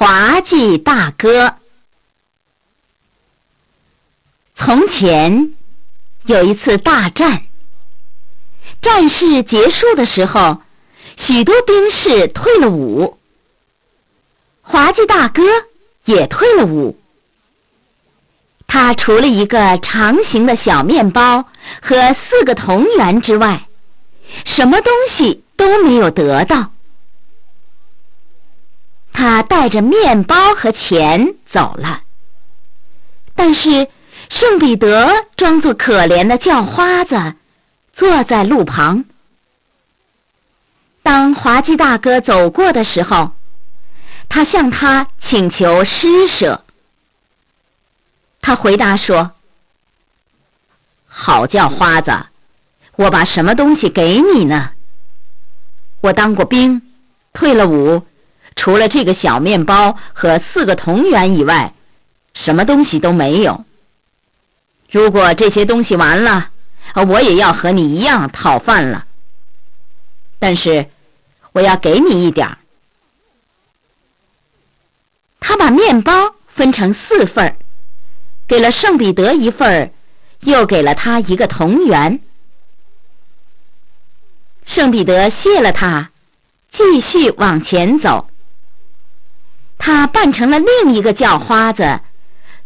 滑稽大哥。从前有一次大战，战事结束的时候，许多兵士退了伍，滑稽大哥也退了伍。他除了一个长形的小面包和四个铜元之外，什么东西都没有得到。他带着面包和钱走了，但是圣彼得装作可怜的叫花子，坐在路旁。当滑稽大哥走过的时候，他向他请求施舍。他回答说：“好叫花子，我把什么东西给你呢？我当过兵，退了伍。”除了这个小面包和四个铜元以外，什么东西都没有。如果这些东西完了，我也要和你一样讨饭了。但是我要给你一点儿他把面包分成四份给了圣彼得一份又给了他一个铜元。圣彼得谢了他，继续往前走。他扮成了另一个叫花子，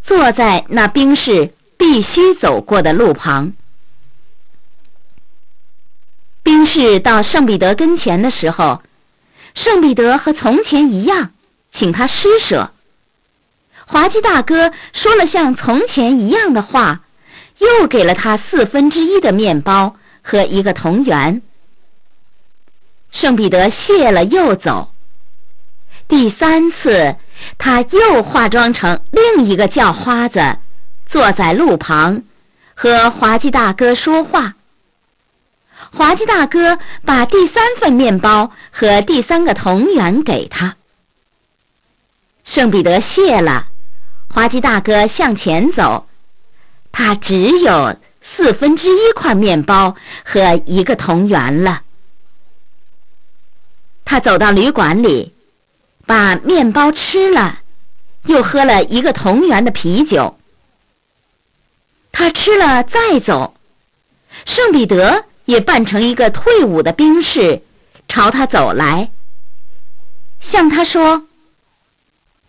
坐在那兵士必须走过的路旁。兵士到圣彼得跟前的时候，圣彼得和从前一样，请他施舍。滑稽大哥说了像从前一样的话，又给了他四分之一的面包和一个铜元。圣彼得谢了，又走。第三次，他又化妆成另一个叫花子，坐在路旁，和滑稽大哥说话。滑稽大哥把第三份面包和第三个铜元给他。圣彼得谢了，滑稽大哥向前走，他只有四分之一块面包和一个铜元了。他走到旅馆里。把面包吃了，又喝了一个同源的啤酒。他吃了再走，圣彼得也扮成一个退伍的兵士，朝他走来，向他说：“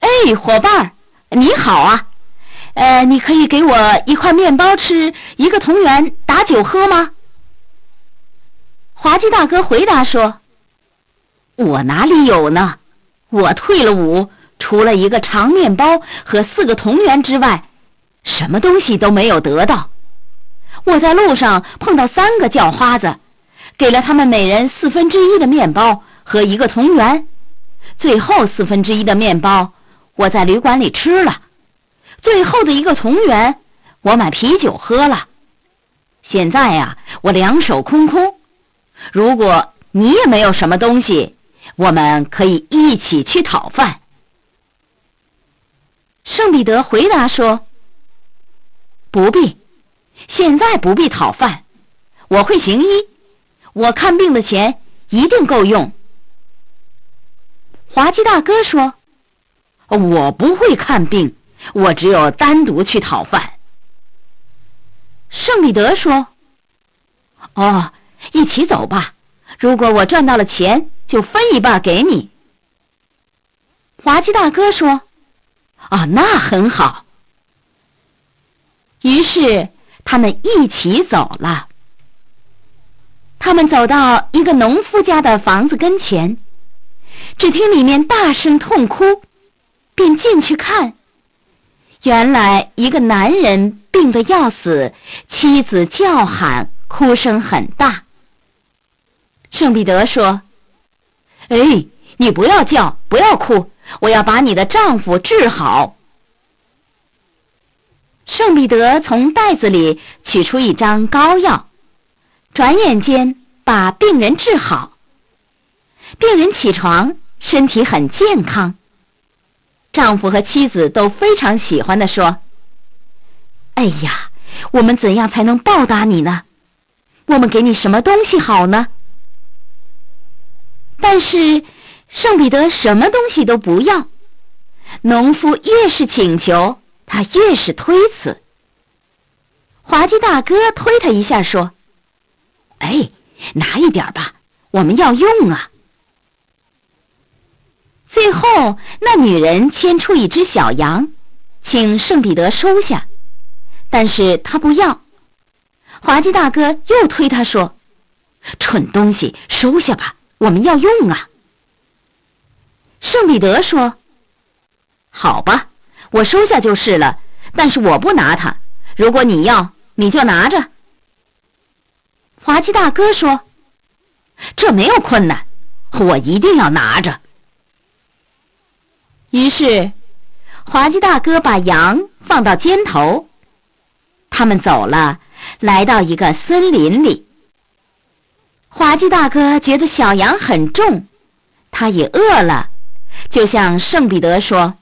哎，伙伴，你好啊！呃，你可以给我一块面包吃，一个同源打酒喝吗？”滑稽大哥回答说：“我哪里有呢？”我退了伍，除了一个长面包和四个铜元之外，什么东西都没有得到。我在路上碰到三个叫花子，给了他们每人四分之一的面包和一个铜元，最后四分之一的面包我在旅馆里吃了，最后的一个铜元我买啤酒喝了。现在呀，我两手空空。如果你也没有什么东西。我们可以一起去讨饭。圣彼得回答说：“不必，现在不必讨饭。我会行医，我看病的钱一定够用。”滑稽大哥说：“我不会看病，我只有单独去讨饭。”圣彼得说：“哦，一起走吧。如果我赚到了钱。”就分一半给你。滑稽大哥说：“啊，那很好。”于是他们一起走了。他们走到一个农夫家的房子跟前，只听里面大声痛哭，便进去看。原来一个男人病得要死，妻子叫喊，哭声很大。圣彼得说。哎，你不要叫，不要哭，我要把你的丈夫治好。圣彼得从袋子里取出一张膏药，转眼间把病人治好。病人起床，身体很健康。丈夫和妻子都非常喜欢的说：“哎呀，我们怎样才能报答你呢？我们给你什么东西好呢？”但是圣彼得什么东西都不要，农夫越是请求，他越是推辞。滑稽大哥推他一下，说：“哎，拿一点吧，我们要用啊。”最后，那女人牵出一只小羊，请圣彼得收下，但是他不要。滑稽大哥又推他说：“蠢东西，收下吧，我们要用啊。”圣彼得说：“好吧，我收下就是了，但是我不拿它。如果你要，你就拿着。”滑稽大哥说：“这没有困难，我一定要拿着。”于是，滑稽大哥把羊放到肩头，他们走了，来到一个森林里。滑稽大哥觉得小羊很重，他也饿了。就向圣彼得说：“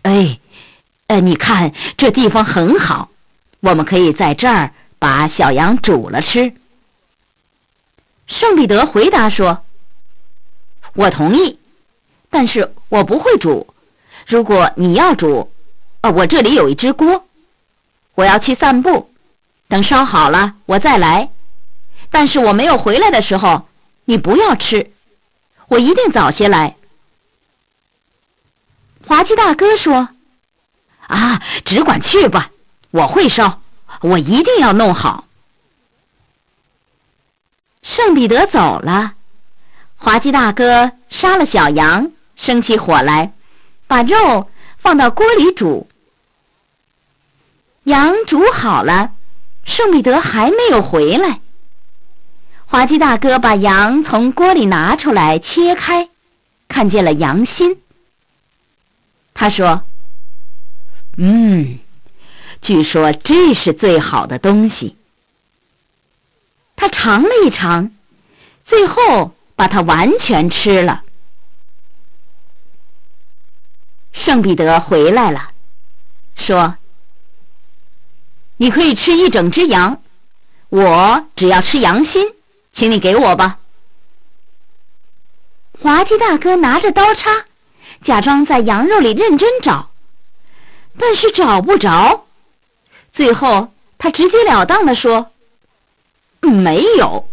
哎，呃，你看这地方很好，我们可以在这儿把小羊煮了吃。”圣彼得回答说：“我同意，但是我不会煮。如果你要煮，呃，我这里有一只锅。我要去散步，等烧好了我再来。但是我没有回来的时候，你不要吃，我一定早些来。”滑稽大哥说：“啊，只管去吧，我会烧，我一定要弄好。”圣彼得走了，滑稽大哥杀了小羊，生起火来，把肉放到锅里煮。羊煮好了，圣彼得还没有回来。滑稽大哥把羊从锅里拿出来，切开，看见了羊心。他说：“嗯，据说这是最好的东西。”他尝了一尝，最后把它完全吃了。圣彼得回来了，说：“你可以吃一整只羊，我只要吃羊心，请你给我吧。”滑稽大哥拿着刀叉。假装在羊肉里认真找，但是找不着。最后，他直截了当的说：“没有。”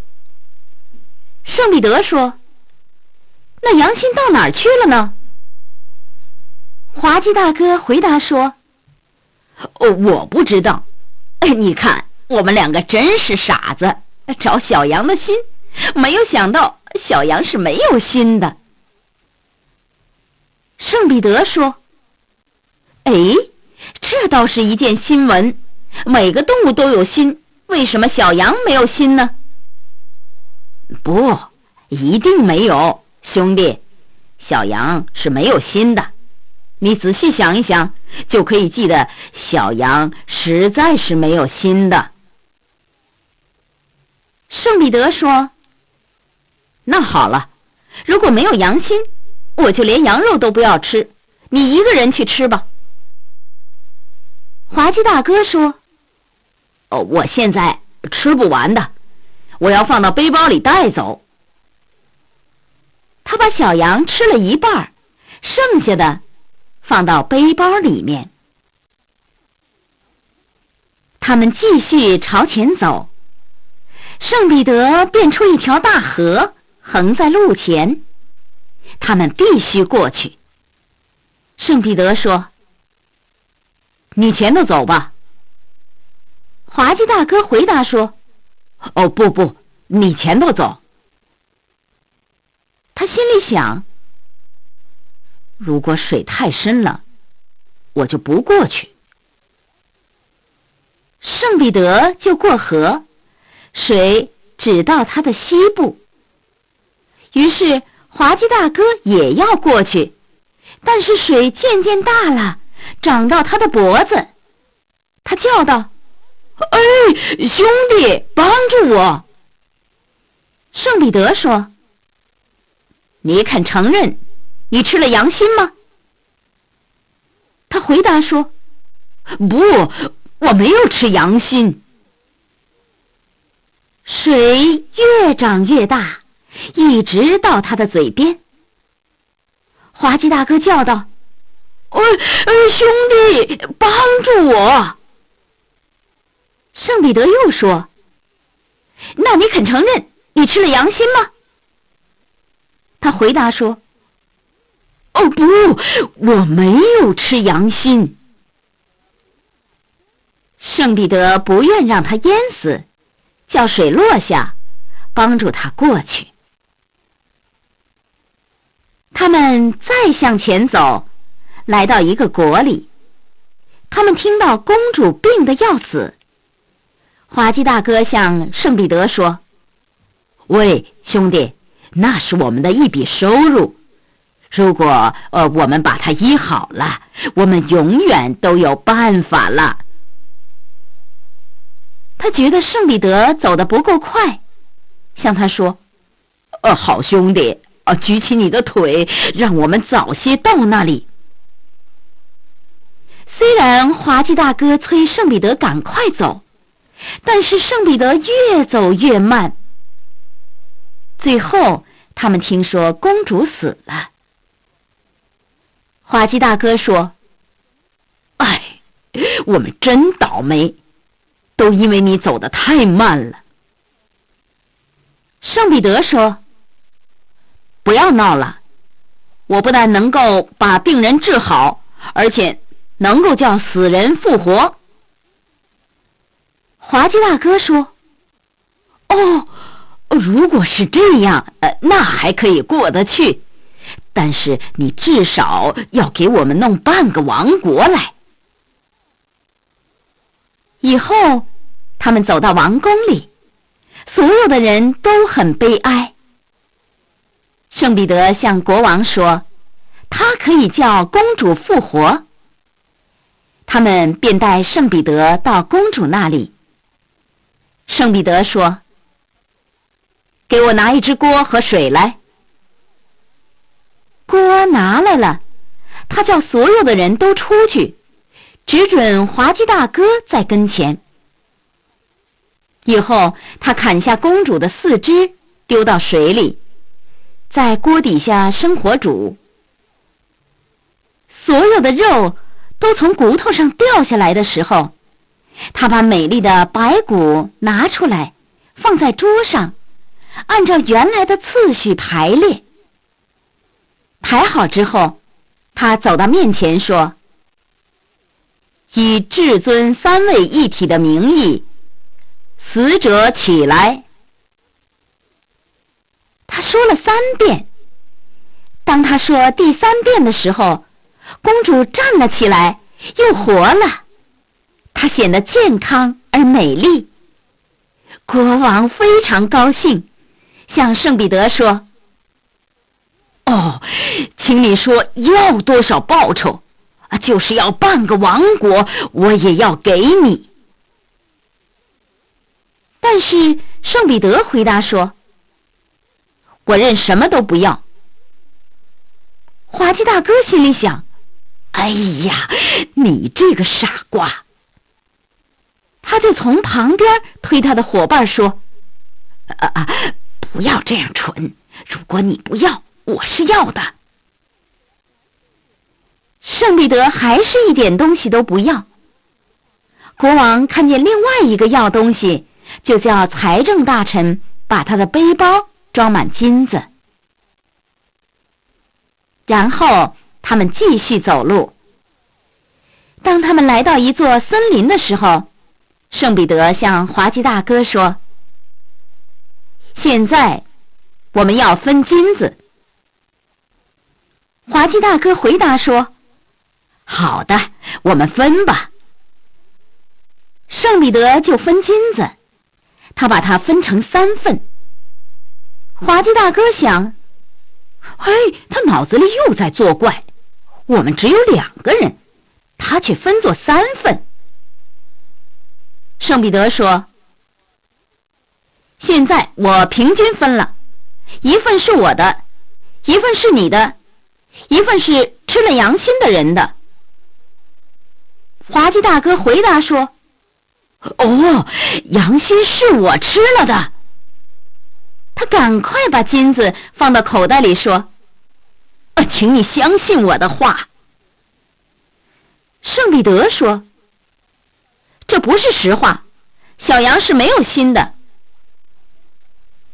圣彼得说：“那羊心到哪儿去了呢？”滑稽大哥回答说：“哦，我不知道。哎你看，我们两个真是傻子，找小羊的心，没有想到小羊是没有心的。”圣彼得说：“哎，这倒是一件新闻。每个动物都有心，为什么小羊没有心呢？”不，一定没有，兄弟，小羊是没有心的。你仔细想一想，就可以记得小羊实在是没有心的。圣彼得说：“那好了，如果没有羊心。”我就连羊肉都不要吃，你一个人去吃吧。滑稽大哥说：“哦，我现在吃不完的，我要放到背包里带走。”他把小羊吃了一半，剩下的放到背包里面。他们继续朝前走，圣彼得变出一条大河，横在路前。他们必须过去。圣彼得说：“你前头走吧。”滑稽大哥回答说：“哦，不不，你前头走。”他心里想：“如果水太深了，我就不过去。”圣彼得就过河，水只到他的膝部。于是。滑稽大哥也要过去，但是水渐渐大了，涨到他的脖子。他叫道：“哎，兄弟，帮助我！”圣彼得说：“你肯承认你吃了羊心吗？”他回答说：“不，我没有吃羊心。”水越涨越大。一直到他的嘴边，滑稽大哥叫道：“呃呃，兄弟，帮助我！圣彼得又说：“那你肯承认你吃了羊心吗？”他回答说：“哦不，我没有吃羊心。”圣彼得不愿让他淹死，叫水落下，帮助他过去。他们再向前走，来到一个国里，他们听到公主病得要死。滑稽大哥向圣彼得说：“喂，兄弟，那是我们的一笔收入。如果呃我们把它医好了，我们永远都有办法了。”他觉得圣彼得走得不够快，向他说：“呃，好兄弟，啊，举起你的腿，让我们早些到那里。”虽然滑稽大哥催圣彼得赶快走。但是圣彼得越走越慢，最后他们听说公主死了。滑稽大哥说：“哎，我们真倒霉，都因为你走的太慢了。”圣彼得说：“不要闹了，我不但能够把病人治好，而且能够叫死人复活。”滑稽大哥说：“哦，如果是这样，呃，那还可以过得去。但是你至少要给我们弄半个王国来。”以后，他们走到王宫里，所有的人都很悲哀。圣彼得向国王说：“他可以叫公主复活。”他们便带圣彼得到公主那里。圣彼得说：“给我拿一只锅和水来。”锅拿来了，他叫所有的人都出去，只准滑稽大哥在跟前。以后，他砍下公主的四肢，丢到水里，在锅底下生火煮。所有的肉都从骨头上掉下来的时候。他把美丽的白骨拿出来，放在桌上，按照原来的次序排列。排好之后，他走到面前说：“以至尊三位一体的名义，死者起来。”他说了三遍。当他说第三遍的时候，公主站了起来，又活了。她显得健康而美丽，国王非常高兴，向圣彼得说：“哦，请你说要多少报酬？啊，就是要半个王国，我也要给你。”但是圣彼得回答说：“我认什么都不要。”滑稽大哥心里想：“哎呀，你这个傻瓜！”他就从旁边推他的伙伴说：“啊啊，不要这样蠢！如果你不要，我是要的。”圣彼得还是一点东西都不要。国王看见另外一个要东西，就叫财政大臣把他的背包装满金子。然后他们继续走路。当他们来到一座森林的时候，圣彼得向滑稽大哥说：“现在我们要分金子。”滑稽大哥回答说：“好的，我们分吧。”圣彼得就分金子，他把它分成三份。滑稽大哥想：“嘿，他脑子里又在作怪。我们只有两个人，他却分作三份。”圣彼得说：“现在我平均分了，一份是我的，一份是你的，一份是吃了羊心的人的。”滑稽大哥回答说：“哦，羊心是我吃了的。”他赶快把金子放到口袋里说：“请你相信我的话。”圣彼得说：“这不是实话，小羊是没有心的。”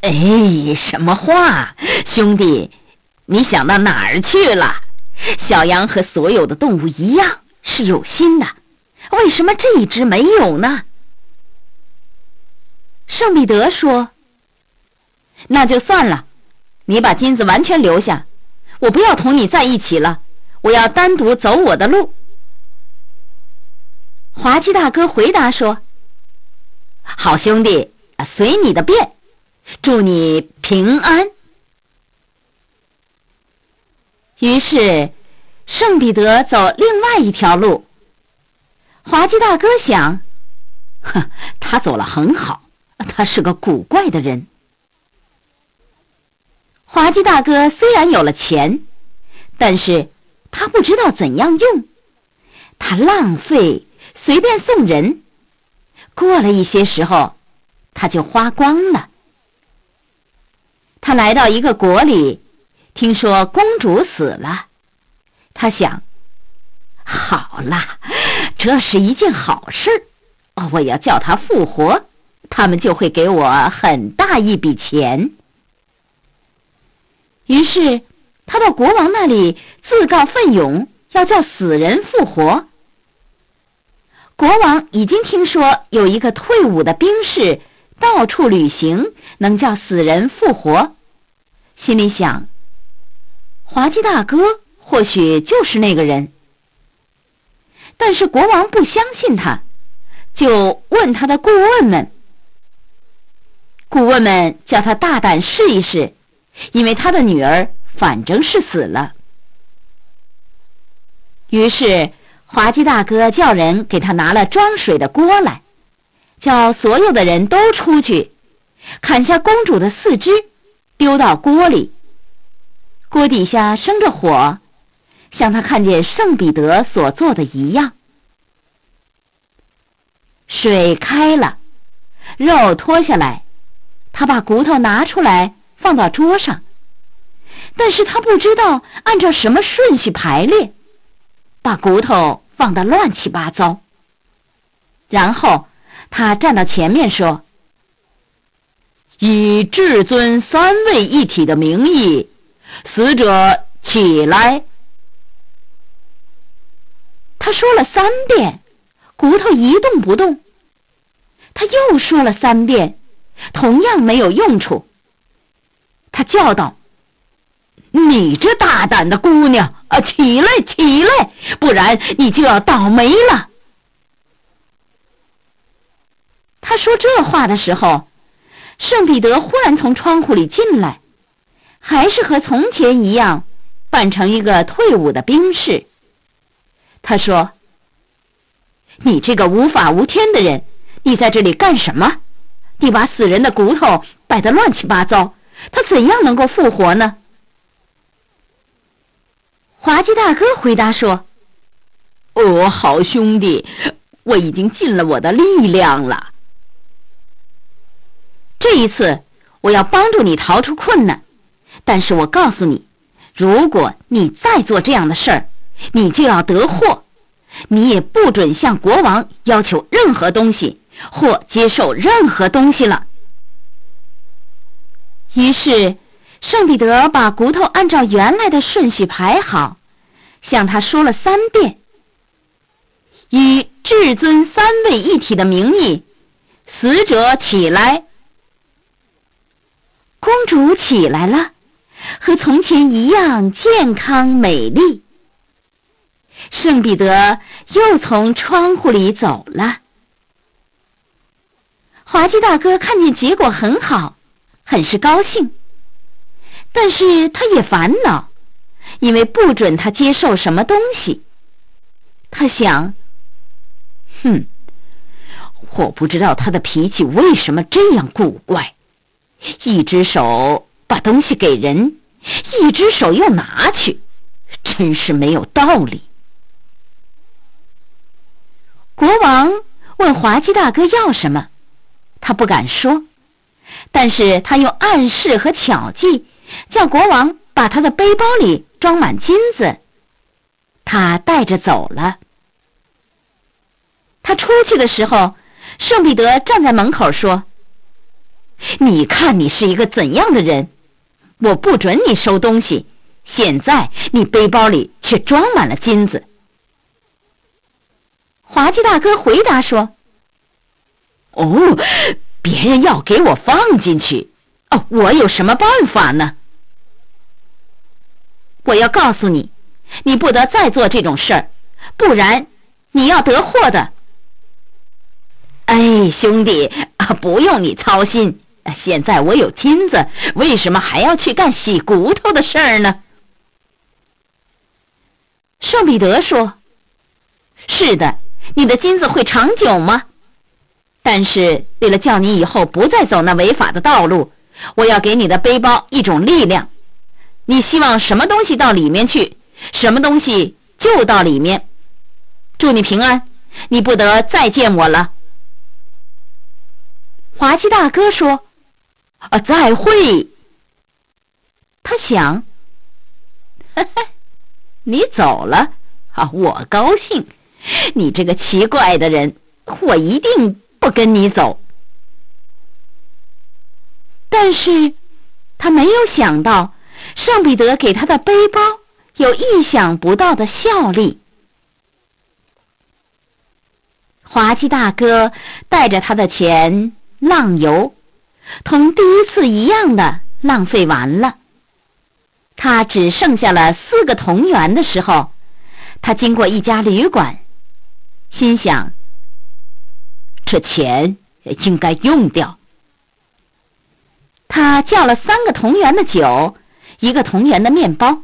哎，什么话，兄弟，你想到哪儿去了？小羊和所有的动物一样是有心的，为什么这一只没有呢？圣彼得说：“那就算了，你把金子完全留下，我不要同你在一起了，我要单独走我的路。”滑稽大哥回答说：“好兄弟，随你的便，祝你平安。”于是，圣彼得走另外一条路。滑稽大哥想：“哼，他走了很好，他是个古怪的人。”滑稽大哥虽然有了钱，但是他不知道怎样用，他浪费。随便送人，过了一些时候，他就花光了。他来到一个国里，听说公主死了，他想：好啦，这是一件好事，我要叫他复活，他们就会给我很大一笔钱。于是，他到国王那里自告奋勇，要叫死人复活。国王已经听说有一个退伍的兵士到处旅行，能叫死人复活，心里想：滑稽大哥或许就是那个人。但是国王不相信他，就问他的顾问们。顾问们叫他大胆试一试，因为他的女儿反正是死了。于是。滑稽大哥叫人给他拿了装水的锅来，叫所有的人都出去砍下公主的四肢，丢到锅里。锅底下生着火，像他看见圣彼得所做的一样。水开了，肉脱下来，他把骨头拿出来放到桌上，但是他不知道按照什么顺序排列，把骨头。放的乱七八糟，然后他站到前面说：“以至尊三位一体的名义，死者起来。”他说了三遍，骨头一动不动。他又说了三遍，同样没有用处。他叫道。你这大胆的姑娘啊，起来，起来，不然你就要倒霉了。他说这话的时候，圣彼得忽然从窗户里进来，还是和从前一样，扮成一个退伍的兵士。他说：“你这个无法无天的人，你在这里干什么？你把死人的骨头摆得乱七八糟，他怎样能够复活呢？”滑稽大哥回答说：“哦，好兄弟，我已经尽了我的力量了。这一次我要帮助你逃出困难，但是我告诉你，如果你再做这样的事儿，你就要得祸。你也不准向国王要求任何东西或接受任何东西了。”于是。圣彼得把骨头按照原来的顺序排好，向他说了三遍：“以至尊三位一体的名义，死者起来。”公主起来了，和从前一样健康美丽。圣彼得又从窗户里走了。滑稽大哥看见结果很好，很是高兴。但是他也烦恼，因为不准他接受什么东西。他想，哼，我不知道他的脾气为什么这样古怪，一只手把东西给人，一只手又拿去，真是没有道理。国王问滑稽大哥要什么，他不敢说，但是他用暗示和巧计。叫国王把他的背包里装满金子，他带着走了。他出去的时候，圣彼得站在门口说：“你看你是一个怎样的人？我不准你收东西。现在你背包里却装满了金子。”滑稽大哥回答说：“哦，别人要给我放进去，哦，我有什么办法呢？我要告诉你，你不得再做这种事儿，不然你要得祸的。”哎，兄弟啊，不用你操心。现在我有金子，为什么还要去干洗骨头的事儿呢？圣彼得说：“是的，你的金子会长久吗？但是为了叫你以后不再走那违法的道路，我要给你的背包一种力量。你希望什么东西到里面去，什么东西就到里面。祝你平安，你不得再见我了。”滑稽大哥说：“啊，再会。”他想：“嘿嘿，你走了啊，我高兴。你这个奇怪的人，我一定不跟你走。”但是他没有想到，圣彼得给他的背包有意想不到的效力。滑稽大哥带着他的钱。浪游，同第一次一样的浪费完了。他只剩下了四个铜元的时候，他经过一家旅馆，心想：这钱应该用掉。他叫了三个同源的酒，一个同源的面包。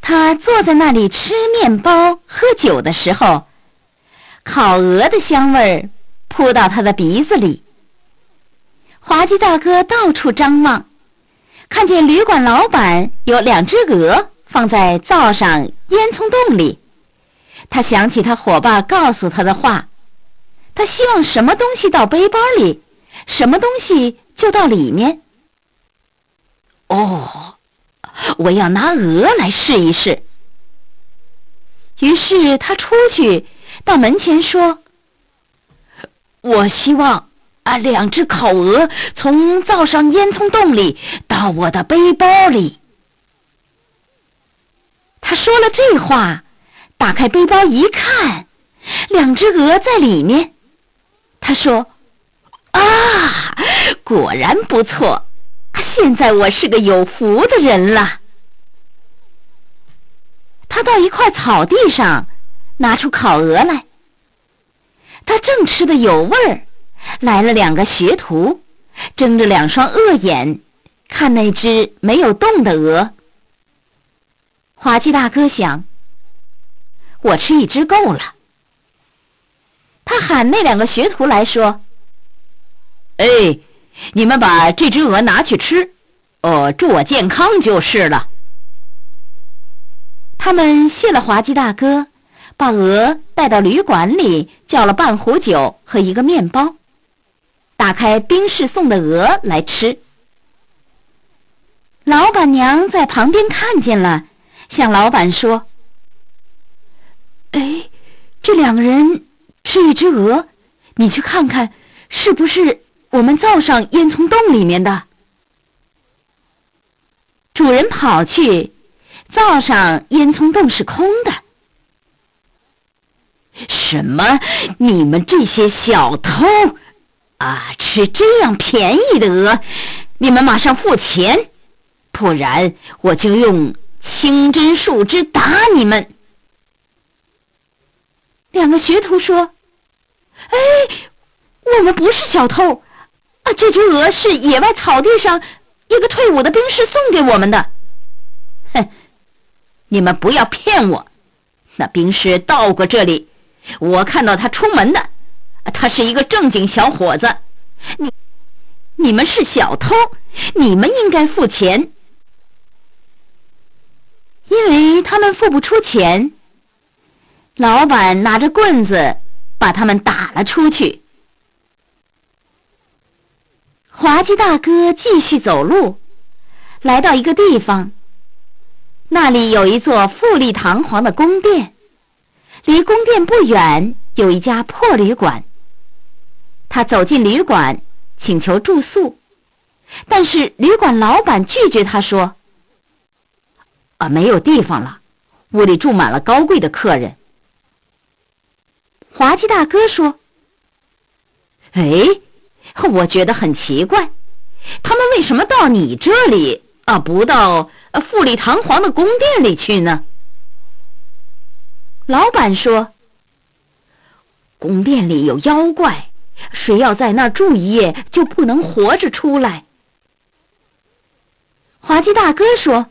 他坐在那里吃面包、喝酒的时候，烤鹅的香味儿。扑到他的鼻子里。滑稽大哥到处张望，看见旅馆老板有两只鹅放在灶上烟囱洞里。他想起他伙伴告诉他的话：他希望什么东西到背包里，什么东西就到里面。哦，我要拿鹅来试一试。于是他出去到门前说。我希望啊，两只烤鹅从灶上烟囱洞里到我的背包里。他说了这话，打开背包一看，两只鹅在里面。他说：“啊，果然不错，现在我是个有福的人了。”他到一块草地上，拿出烤鹅来。他正吃的有味儿，来了两个学徒，睁着两双恶眼看那只没有动的鹅。滑稽大哥想：我吃一只够了。他喊那两个学徒来说：“哎，你们把这只鹅拿去吃，哦，祝我健康就是了。”他们谢了滑稽大哥。把鹅带到旅馆里，叫了半壶酒和一个面包，打开冰室送的鹅来吃。老板娘在旁边看见了，向老板说：“哎，这两个人吃一只鹅，你去看看，是不是我们灶上烟囱洞里面的？”主人跑去，灶上烟囱洞是空的。什么？你们这些小偷啊，吃这样便宜的鹅？你们马上付钱，不然我就用清真树枝打你们！两个学徒说：“哎，我们不是小偷啊，这只鹅是野外草地上一个退伍的兵士送给我们的。”哼，你们不要骗我！那兵士到过这里。我看到他出门的，他是一个正经小伙子。你你们是小偷，你们应该付钱，因为他们付不出钱。老板拿着棍子把他们打了出去。滑稽大哥继续走路，来到一个地方，那里有一座富丽堂皇的宫殿。离宫殿不远有一家破旅馆。他走进旅馆，请求住宿，但是旅馆老板拒绝他说：“啊，没有地方了，屋里住满了高贵的客人。”滑稽大哥说：“哎，我觉得很奇怪，他们为什么到你这里啊，不到富丽堂皇的宫殿里去呢？”老板说：“宫殿里有妖怪。”谁要在那儿住一夜，就不能活着出来。滑稽大哥说：“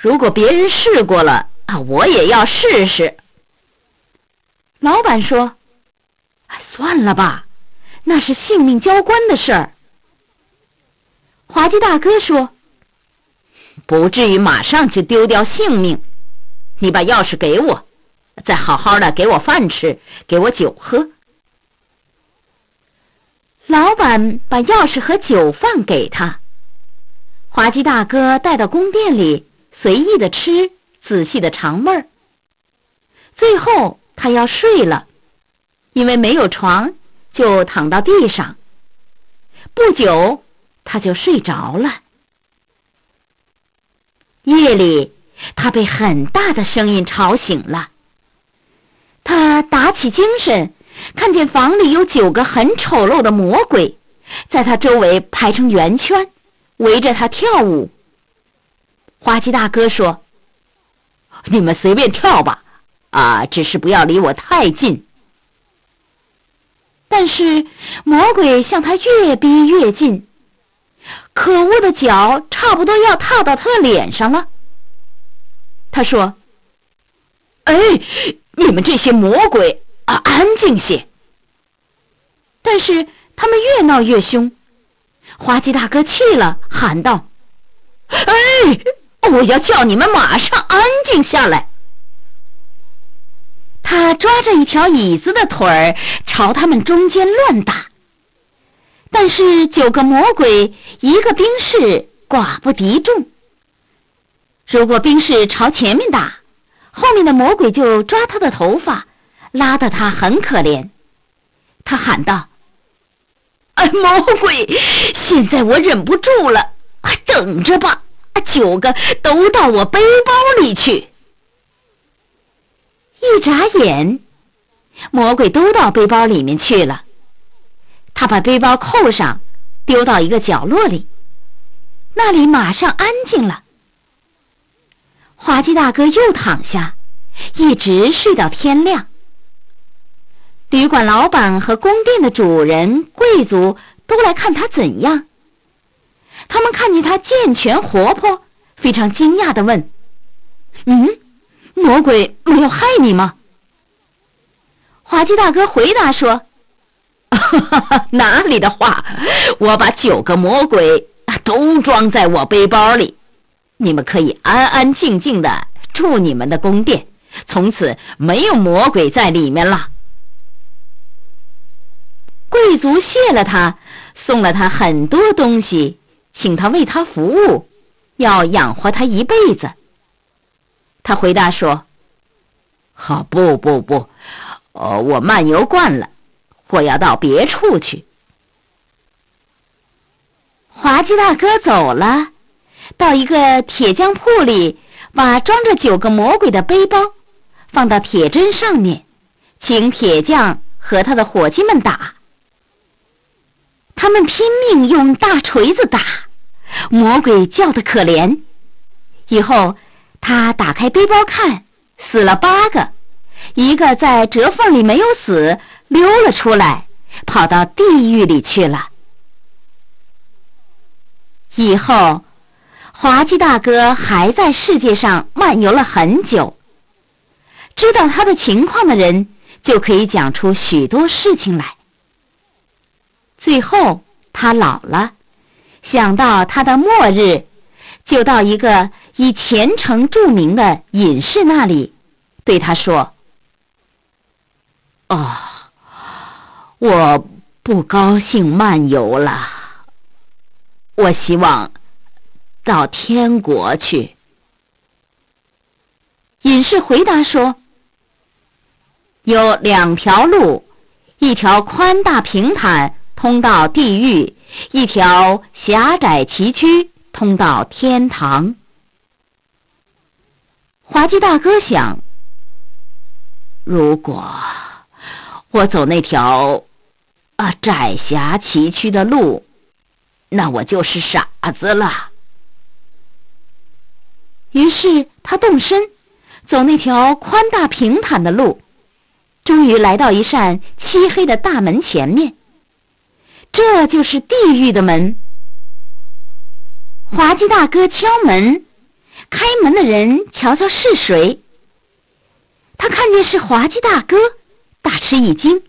如果别人试过了啊，我也要试试。”老板说：“算了吧，那是性命交关的事儿。”滑稽大哥说：“不至于马上就丢掉性命。你把钥匙给我。”再好好的给我饭吃，给我酒喝。老板把钥匙和酒饭给他，滑稽大哥带到宫殿里，随意的吃，仔细的尝味儿。最后他要睡了，因为没有床，就躺到地上。不久他就睡着了。夜里，他被很大的声音吵醒了。他打起精神，看见房里有九个很丑陋的魔鬼，在他周围排成圆圈，围着他跳舞。滑稽大哥说：“你们随便跳吧，啊，只是不要离我太近。”但是魔鬼向他越逼越近，可恶的脚差不多要踏到他的脸上了。他说：“哎。”你们这些魔鬼啊，安静些！但是他们越闹越凶，滑稽大哥气了，喊道：“哎，我要叫你们马上安静下来！”他抓着一条椅子的腿儿朝他们中间乱打，但是九个魔鬼一个兵士寡不敌众。如果兵士朝前面打，后面的魔鬼就抓他的头发，拉得他很可怜。他喊道：“哎，魔鬼！现在我忍不住了，快等着吧！九个都到我背包里去。”一眨眼，魔鬼都到背包里面去了。他把背包扣上，丢到一个角落里，那里马上安静了。滑稽大哥又躺下，一直睡到天亮。旅馆老板和宫殿的主人、贵族都来看他怎样。他们看见他健全活泼，非常惊讶的问：“嗯，魔鬼没有害你吗？”滑稽大哥回答说：“ 哪里的话，我把九个魔鬼都装在我背包里。”你们可以安安静静的住你们的宫殿，从此没有魔鬼在里面了。贵族谢了他，送了他很多东西，请他为他服务，要养活他一辈子。他回答说：“好，不不不，哦，我漫游惯了，我要到别处去。”滑稽大哥走了。到一个铁匠铺里，把装着九个魔鬼的背包放到铁砧上面，请铁匠和他的伙计们打。他们拼命用大锤子打，魔鬼叫的可怜。以后他打开背包看，死了八个，一个在折缝里没有死，溜了出来，跑到地狱里去了。以后。滑稽大哥还在世界上漫游了很久，知道他的情况的人就可以讲出许多事情来。最后他老了，想到他的末日，就到一个以虔诚著名的隐士那里，对他说：“哦，我不高兴漫游了，我希望。”到天国去。隐士回答说：“有两条路，一条宽大平坦，通到地狱；一条狭窄崎岖，通到天堂。”滑稽大哥想：如果我走那条啊窄狭崎岖的路，那我就是傻子了。于是他动身，走那条宽大平坦的路，终于来到一扇漆黑的大门前面。这就是地狱的门。滑稽大哥敲门。开门的人瞧瞧是谁？他看见是滑稽大哥，大吃一惊，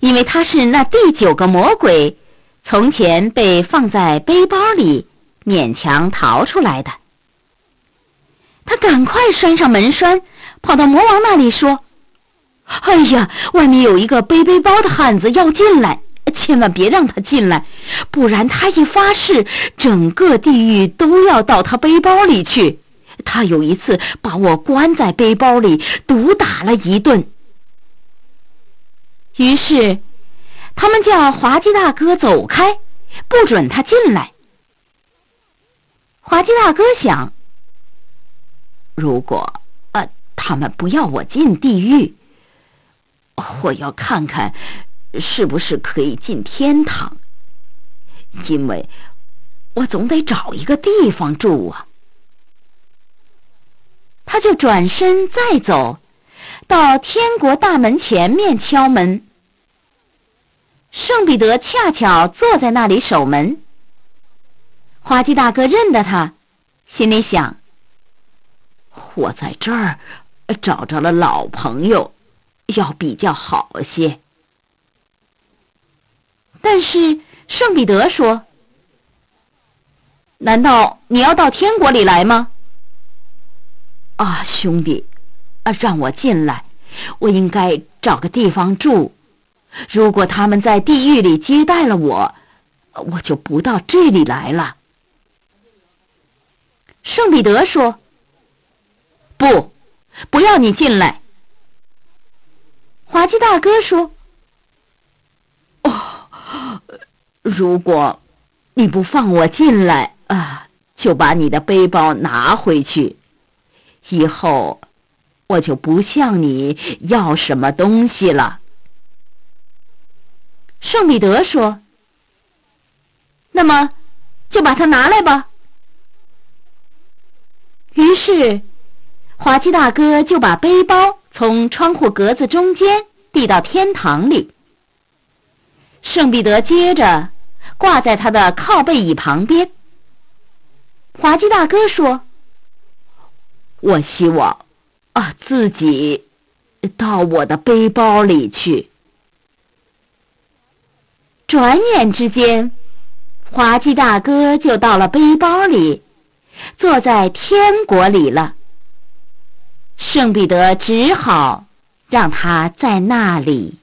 因为他是那第九个魔鬼，从前被放在背包里，勉强逃出来的。他赶快拴上门栓，跑到魔王那里说：“哎呀，外面有一个背背包的汉子要进来，千万别让他进来，不然他一发誓，整个地狱都要到他背包里去。”他有一次把我关在背包里，毒打了一顿。于是，他们叫滑稽大哥走开，不准他进来。滑稽大哥想：如果呃他们不要我进地狱，我要看看是不是可以进天堂，因为我总得找一个地方住啊。他就转身再走，到天国大门前面敲门。圣彼得恰巧坐在那里守门。滑稽大哥认得他，心里想：我在这儿找着了老朋友，要比较好些。但是圣彼得说：“难道你要到天国里来吗？”啊，兄弟，啊，让我进来，我应该找个地方住。如果他们在地狱里接待了我，我就不到这里来了。圣彼得说：“不，不要你进来。”滑稽大哥说：“哦，如果你不放我进来啊，就把你的背包拿回去。”以后我就不向你要什么东西了。圣彼得说：“那么就把它拿来吧。”于是滑稽大哥就把背包从窗户格子中间递到天堂里。圣彼得接着挂在他的靠背椅旁边。滑稽大哥说。我希望啊，自己到我的背包里去。转眼之间，滑稽大哥就到了背包里，坐在天国里了。圣彼得只好让他在那里。